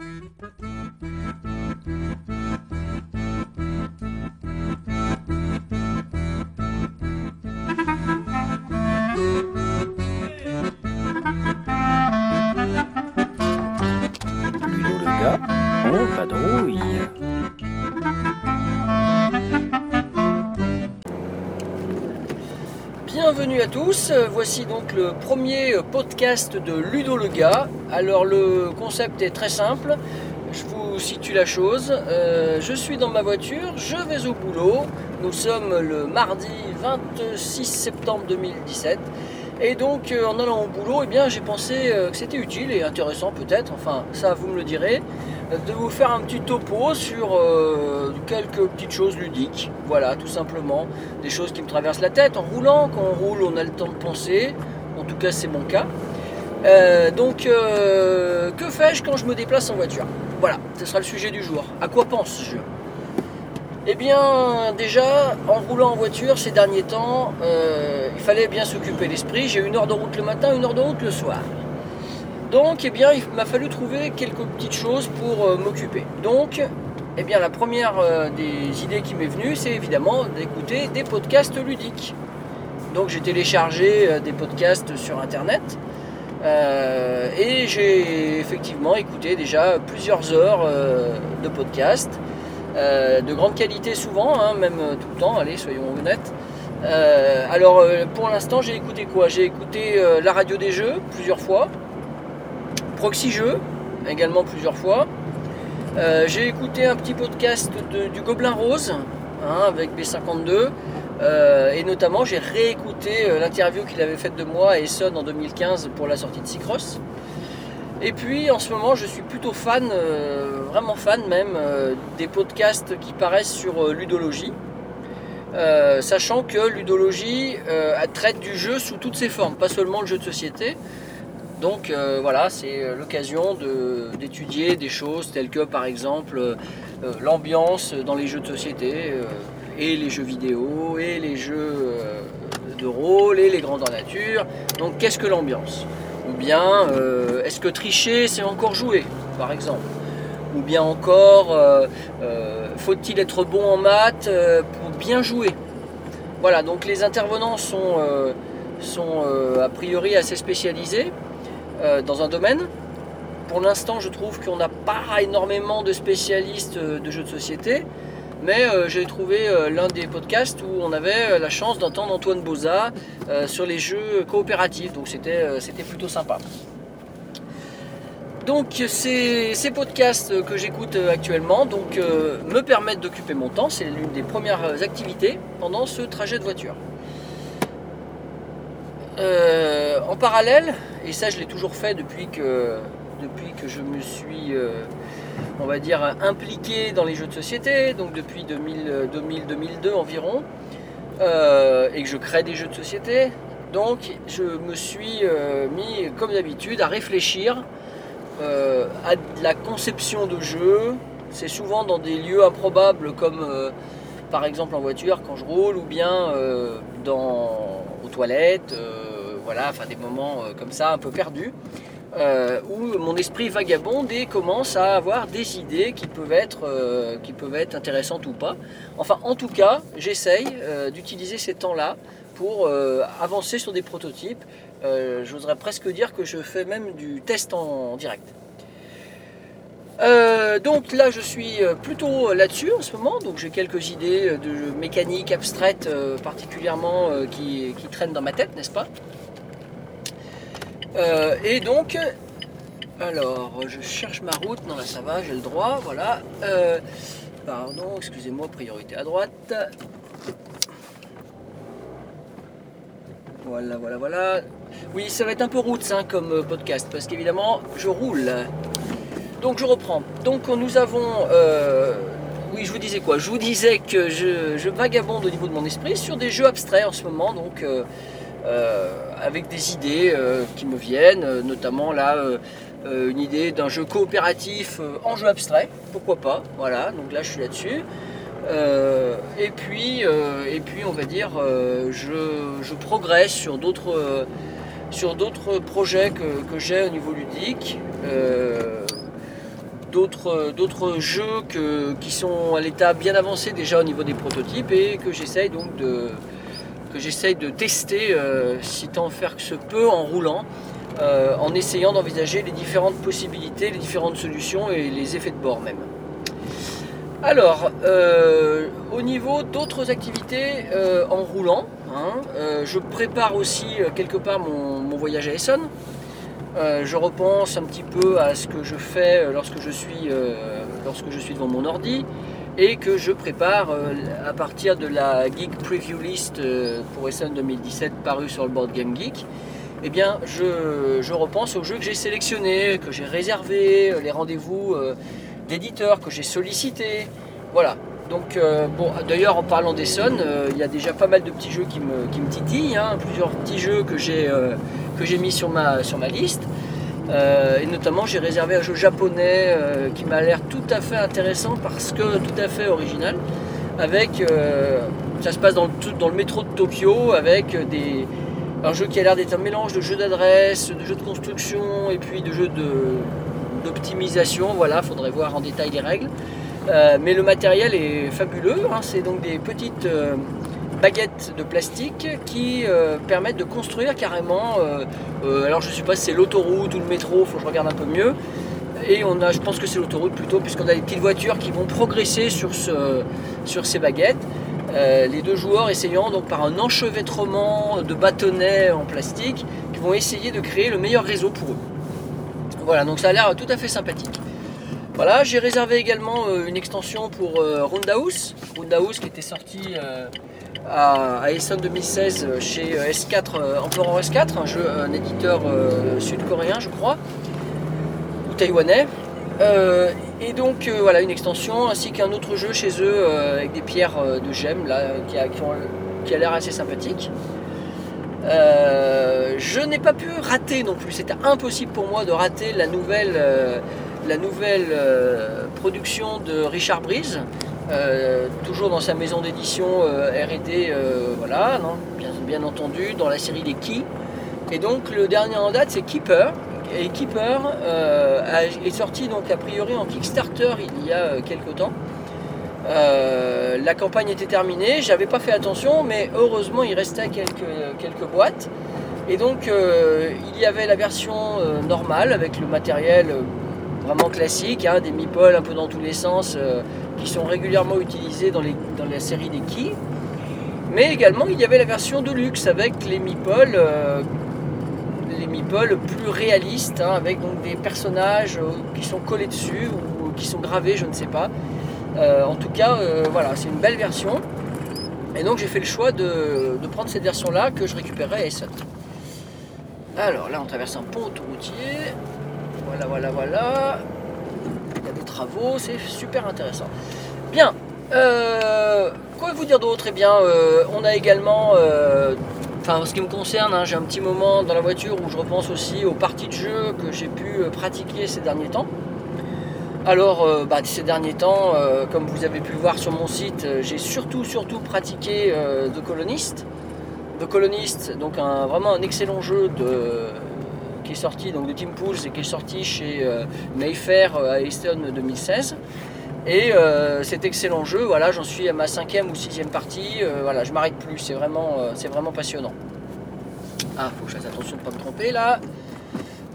Thank you. Bienvenue à tous, Euh, voici donc le premier euh, podcast de Ludo le gars. Alors le concept est très simple, je vous situe la chose. Euh, je suis dans ma voiture, je vais au boulot. Nous sommes le mardi 26 septembre 2017. Et donc en allant au boulot, eh bien, j'ai pensé que c'était utile et intéressant peut-être, enfin ça vous me le direz, de vous faire un petit topo sur euh, quelques petites choses ludiques. Voilà, tout simplement. Des choses qui me traversent la tête en roulant. Quand on roule, on a le temps de penser. En tout cas, c'est mon cas. Euh, donc, euh, que fais-je quand je me déplace en voiture? Voilà, ce sera le sujet du jour. À quoi pense-je Eh bien, déjà, en roulant en voiture ces derniers temps, il fallait bien s'occuper l'esprit. J'ai une heure de route le matin, une heure de route le soir. Donc, eh bien, il m'a fallu trouver quelques petites choses pour euh, m'occuper. Donc, eh bien, la première euh, des idées qui m'est venue, c'est évidemment d'écouter des podcasts ludiques. Donc, j'ai téléchargé euh, des podcasts sur Internet. et j'ai effectivement écouté déjà plusieurs heures de podcasts, de grande qualité souvent, hein, même tout le temps, allez, soyons honnêtes. Alors pour l'instant j'ai écouté quoi? J'ai écouté la radio des jeux plusieurs fois, Proxy Jeux également plusieurs fois. Euh, j'ai écouté un petit podcast du Gobelin Rose hein, avec B52 euh, et notamment j'ai réécouté euh, l'interview qu'il avait faite de moi à Essonne en 2015 pour la sortie de Cycross. Et puis en ce moment je suis plutôt fan, vraiment fan même, des podcasts qui paraissent sur Ludologie. Sachant que Ludologie traite du jeu sous toutes ses formes, pas seulement le jeu de société. Donc euh, voilà, c'est euh, l'occasion d'étudier des choses telles que par exemple euh, l'ambiance dans les jeux de société et les jeux vidéo et les jeux de rôle et les grandeurs nature. Donc qu'est-ce que l'ambiance? Ou bien est-ce que tricher c'est encore jouer par exemple? Ou bien encore faut-il être bon en maths pour bien jouer? Voilà, donc les intervenants sont, sont a priori assez spécialisés euh, dans un domaine. Pour l'instant, je trouve qu'on n'a pas énormément de spécialistes euh, de jeux de société, mais euh, j'ai trouvé l'un des podcasts où on avait la chance d'entendre Antoine Boza sur les jeux coopératifs, donc c'était plutôt sympa. Donc ces, podcasts que j'écoute actuellement me permettent d'occuper mon temps, c'est l'une des premières activités pendant ce trajet de voiture. Euh, en parallèle, et ça je l'ai toujours fait depuis que, depuis que je me suis, euh, on va dire, impliqué dans les jeux de société, donc depuis 2000-2002 environ, euh, et que je crée des jeux de société. Donc je me suis mis, comme d'habitude, à réfléchir à la conception de jeux. C'est souvent dans des lieux improbables comme par exemple en voiture quand je roule ou bien dans, aux toilettes, voilà, enfin des moments euh, comme ça un peu perdus, euh, où mon esprit vagabonde et commence à avoir des idées qui peuvent être, euh, qui peuvent être intéressantes ou pas. Enfin, en tout cas, j'essaye d'utiliser ces temps-là pour avancer sur des prototypes. J'oserais presque dire que je fais même du test en direct. Donc là, je suis plutôt là-dessus en ce moment. Donc j'ai quelques idées de mécanique abstraite particulièrement qui, qui traînent dans ma tête, n'est-ce pas? Euh, Et donc, alors, je cherche ma route. Non, là ça va, j'ai le droit. Voilà. Euh, pardon, excusez-moi, priorité à droite. Voilà, voilà, voilà. Oui, ça va être un peu route hein, comme euh, podcast parce qu'évidemment, je roule. Donc je reprends. Donc nous avons... oui, je vous disais quoi? Je vous disais que je, je vagabonde au niveau de mon esprit sur des jeux abstraits en ce moment, donc euh, avec des idées euh, qui me viennent, euh, notamment là euh, une idée d'un jeu coopératif en jeu abstrait, pourquoi pas, voilà, donc là je suis là-dessus. Et, puis, et puis on va dire, je, progresse sur d'autres sur d'autres projets que, j'ai au niveau ludique. D'autres d'autres jeux qui sont à l'état bien avancé déjà au niveau des prototypes et que j'essaye donc de que j'essaye de tester euh, si tant faire que se peut en roulant, euh, en essayant d'envisager les différentes possibilités, les différentes solutions et les effets de bord même. Alors, euh, au niveau d'autres activités en roulant, hein, je prépare aussi quelque part mon, mon voyage à Essonne. Je repense un petit peu à ce que je fais lorsque je suis, lorsque je suis devant mon ordi et que je prépare euh, à partir de la Geek Preview List euh, pour Essonne 2017 parue sur le Board Game Geek. Eh bien, je, je repense aux jeux que j'ai sélectionnés, que j'ai réservés, euh, les rendez-vous d'éditeurs que j'ai sollicités. Voilà. Donc, bon, d'ailleurs, en parlant d'Essonne, euh, il y a déjà pas mal de petits jeux qui me, qui me titillent, hein, plusieurs petits jeux que j'ai que j'ai mis sur ma, sur ma liste. Euh, et notamment, j'ai réservé un jeu japonais euh, qui m'a l'air tout à fait intéressant parce que tout à fait original. Avec, euh, ça se passe dans le, dans le métro de Tokyo avec des, un jeu qui a l'air d'être un mélange de jeux d'adresse, de jeux de construction et puis de jeux d'optimisation. Voilà, faudrait voir en détail les règles. Mais le matériel est fabuleux. hein. C'est donc des petites baguettes de plastique qui euh, permettent de construire carrément. euh, euh, alors je ne sais pas si c'est l'autoroute ou le métro, faut que je regarde un peu mieux. Et on a, je pense que c'est l'autoroute plutôt, puisqu'on a des petites voitures qui vont progresser sur, ce, sur ces baguettes. Les deux joueurs essayant donc par un enchevêtrement de bâtonnets en plastique, qui vont essayer de créer le meilleur réseau pour eux. Voilà, donc ça a l'air tout à fait sympathique. Voilà, j'ai réservé également une extension pour euh, Roundhouse. Qui était sorti à, à Essonne 2016 euh, chez euh, S4, euh, Emperor S4, un jeu, un éditeur euh, sud-coréen je crois, ou taïwanais. Euh, et donc voilà une extension ainsi qu'un autre jeu chez eux avec des pierres de gemmes là, qui a, a l'air assez sympathique. Je n'ai pas pu rater non plus, c'était impossible pour moi de rater la nouvelle, la nouvelle production de Richard Breeze, euh, toujours dans sa maison d'édition euh, RD, euh, voilà, non, bien, entendu, dans la série des Key. Et donc le dernier en date c'est Keeper. Et Keeper est sorti donc a priori en Kickstarter il y a quelques temps. La campagne était terminée, j'avais pas fait attention, mais heureusement il restait quelques, boîtes. Et donc il y avait la version normale avec le matériel vraiment classique, hein, des meeples un peu dans tous les sens qui sont régulièrement utilisés dans, les, dans la série des Key. Mais également il y avait la version de luxe avec les meeples, euh, les meeples plus réalistes, hein, avec donc des personnages euh, qui sont collés dessus ou qui sont gravés, je ne sais pas. Euh, en tout cas, euh, voilà, c'est une belle version. Et donc j'ai fait le choix de, de prendre cette version-là que je récupérerai à Essonne. Alors là, on traverse un pont autoroutier. Voilà, voilà, voilà. Travaux, c'est super intéressant. Bien. euh, quoi vous dire d'autre? Eh bien, euh, on a également, euh, enfin, en ce qui me concerne, hein, j'ai un petit moment dans la voiture où je repense aussi aux parties de jeu que j'ai pu pratiquer ces derniers temps. Alors, bah, ces derniers temps, comme vous avez pu le voir sur mon site, j'ai surtout, surtout pratiqué euh, The Colonist. The donc un, vraiment un excellent jeu de, qui est sorti donc de Team Pools et qui est sorti chez euh, Mayfair à Easton 2016. Et euh, cet excellent jeu, voilà, j'en suis à ma cinquième ou sixième partie. euh, voilà, je m'arrête plus. C'est vraiment, euh, c'est vraiment passionnant. Ah, faut que je fasse attention de ne pas me tromper là.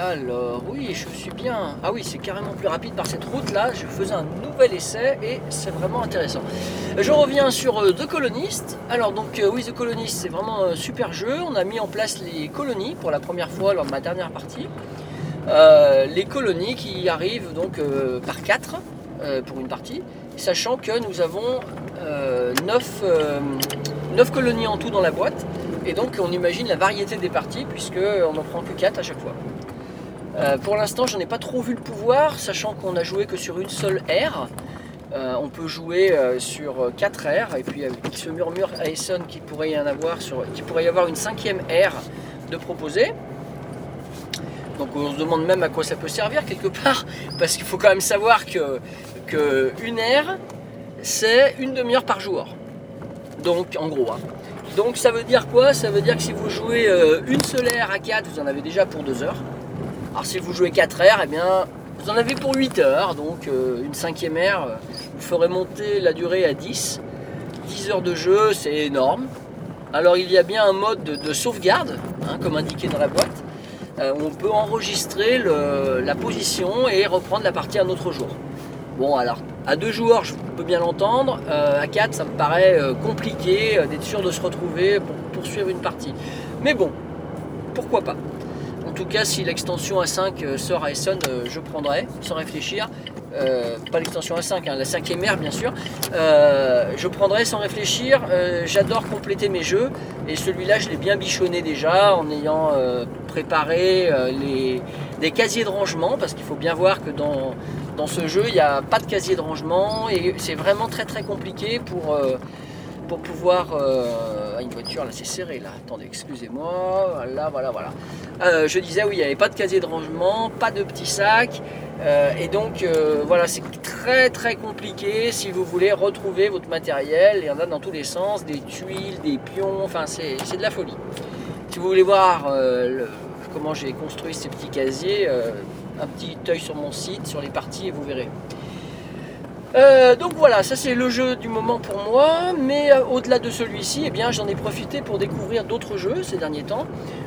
Alors, oui, je suis bien. Ah oui, c'est carrément plus rapide par cette route là. Je faisais un nouvel essai et c'est vraiment intéressant. Je reviens sur euh, The Colonist. Alors, donc, euh, oui, The Colonist, c'est vraiment un super jeu. On a mis en place les colonies pour la première fois lors de ma dernière partie. Euh, les colonies qui arrivent donc par 4 pour une partie, sachant que nous avons 9, colonies en tout dans la boîte. Et donc, on imagine la variété des parties puisqu'on n'en prend que 4 à chaque fois. Euh, pour l'instant, j'en ai pas trop vu le pouvoir, sachant qu'on a joué que sur une seule aire. Euh, on peut jouer euh, sur 4 aires, et puis il se murmure à Essonne qu'il pourrait y en avoir pourrait y avoir une cinquième aire de proposer. Donc on se demande même à quoi ça peut servir quelque part, parce qu'il faut quand même savoir que, que une c'est une demi-heure par jour. Donc en gros. hein. Donc ça veut dire quoi? Ça veut dire que si vous jouez une seule aire à 4, vous en avez déjà pour 2 heures. Alors si vous jouez 4 aires, eh bien, vous en avez pour 8 heures, donc euh, une cinquième euh, vous ferez monter la durée à 10. 10 heures de jeu, c'est énorme. Alors il y a bien un mode de, de sauvegarde, hein, comme indiqué dans la boîte. Euh, on peut enregistrer la position et reprendre la partie un autre jour. Bon alors, à deux joueurs, je peux bien l'entendre. Euh, à 4, ça me paraît compliqué d'être sûr de se retrouver pour poursuivre une partie. Mais bon, pourquoi pas tout cas, si l'extension A5 euh, sort à Essen, euh, je prendrai sans réfléchir. Euh, pas l'extension A5, hein, la cinquième ère bien sûr. Je prendrai sans réfléchir. J'adore compléter mes jeux et celui-là, je l'ai bien bichonné déjà en ayant préparé les, casiers de rangement parce qu'il faut bien voir que dans, dans ce jeu, il n'y a pas de casier de rangement et c'est vraiment très très compliqué pour, pour pouvoir. Une voiture là, c'est serré là. Attendez, excusez-moi. Voilà, voilà, voilà. Euh, je disais, oui, il n'y avait pas de casier de rangement, pas de petits sacs. euh, et donc, euh, voilà, c'est très très compliqué si vous voulez retrouver votre matériel. Il y en a dans tous les sens des tuiles, des pions, enfin, c'est de la folie. Si vous voulez voir euh, comment j'ai construit ces petits casiers, un petit œil sur mon site, sur les parties, et vous verrez. Euh, donc voilà, ça c'est le jeu du moment pour moi, mais euh, au-delà de celui-ci, eh bien j'en ai profité pour découvrir d'autres jeux ces derniers temps.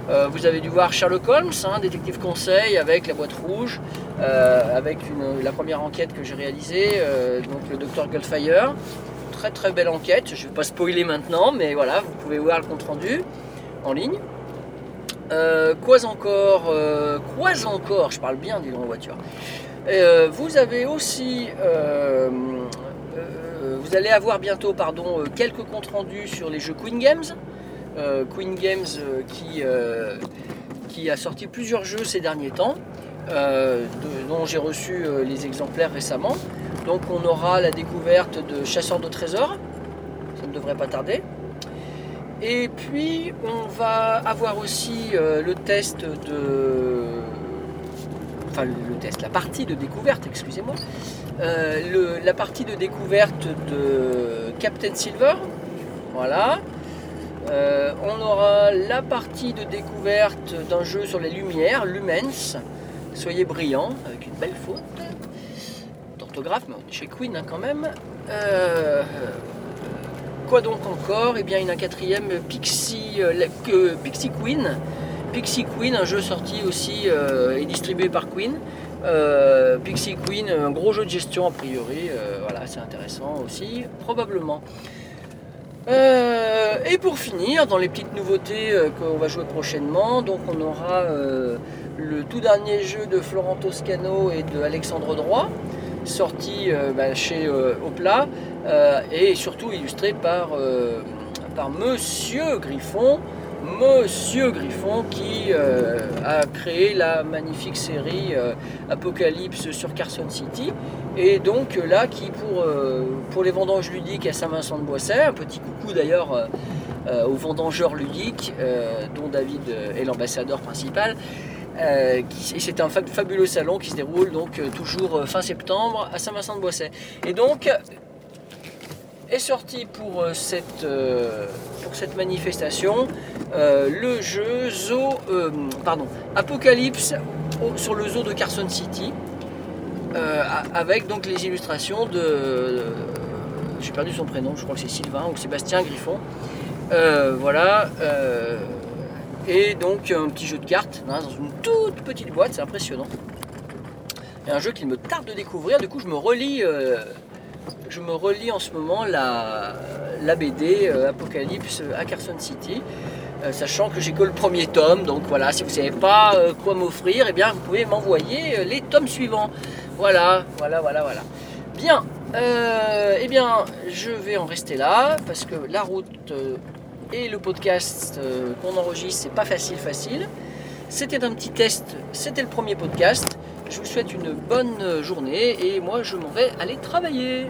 Euh, vous avez dû voir Sherlock Holmes, hein, détective conseil avec la boîte rouge, avec la première enquête que j'ai réalisée, donc le docteur Goldfire. Très très belle enquête, je ne vais pas spoiler maintenant, mais voilà, vous pouvez voir le compte rendu en ligne. Quoi encore Quoi encore Je parle bien, donc en voiture. Euh, vous avez aussi, euh, euh, vous allez avoir bientôt, pardon, quelques comptes rendus sur les jeux Queen Games. Queen Games qui, qui a sorti plusieurs jeux ces derniers temps, dont j'ai reçu les exemplaires récemment. Donc on aura la découverte de Chasseurs de trésors, ça ne devrait pas tarder. Et puis on va avoir aussi le test de enfin le, test, la partie de découverte, excusez-moi, Euh, la partie de découverte de Captain Silver, voilà. Euh, on aura la partie de découverte d'un jeu sur les lumières, Lumens. Soyez brillants, avec une belle faute d'orthographe, mais on est chez Queen hein, quand même. Euh, quoi donc encore? Eh bien, il y a un quatrième, Pixie, Pixie Queen. Pixie Queen, un jeu sorti aussi euh, et distribué par Queen. Euh, Pixie Queen, un gros jeu de gestion a priori, euh, voilà, c'est intéressant aussi, probablement. Et pour finir, dans les petites nouveautés qu'on va jouer prochainement, donc on aura le tout dernier jeu de Florent Toscano et de Alexandre Droit, sorti bah, chez Opla, et surtout illustré par Monsieur Griffon, Monsieur Griffon qui euh, a créé la magnifique série euh, Apocalypse sur Carson City et donc euh, là qui pour, les vendanges ludiques à Saint-Vincent-de-Boisset, un petit coucou d'ailleurs aux vendangeurs ludiques dont David est l'ambassadeur principal. Euh, c'est un fa- fabuleux salon qui se déroule donc toujours fin septembre à Saint-Vincent-de-Boisset. Est sorti pour euh, cette, euh, pour cette manifestation euh, le jeu Zoo, pardon, Apocalypse sur le zoo de Carson City, avec donc les illustrations de, j'ai perdu son prénom, je crois que c'est Sylvain ou Sébastien Griffon. Voilà. et donc un petit jeu de cartes hein, dans une toute petite boîte, c'est impressionnant. Et un jeu qu'il me tarde de découvrir, du coup je me relis, je me relis en ce moment la, BD euh, Apocalypse à Carson City. Euh, sachant que j'ai que le premier tome, donc voilà, si vous ne savez pas euh, quoi m'offrir, eh bien vous pouvez m'envoyer euh, les tomes suivants. Voilà, voilà, voilà, voilà. Bien, euh, eh bien je vais en rester là, parce que la route euh, et le podcast euh, qu'on enregistre, c'est pas facile, facile. C'était un petit test, c'était le premier podcast. Je vous souhaite une bonne journée et moi je m'en vais aller travailler.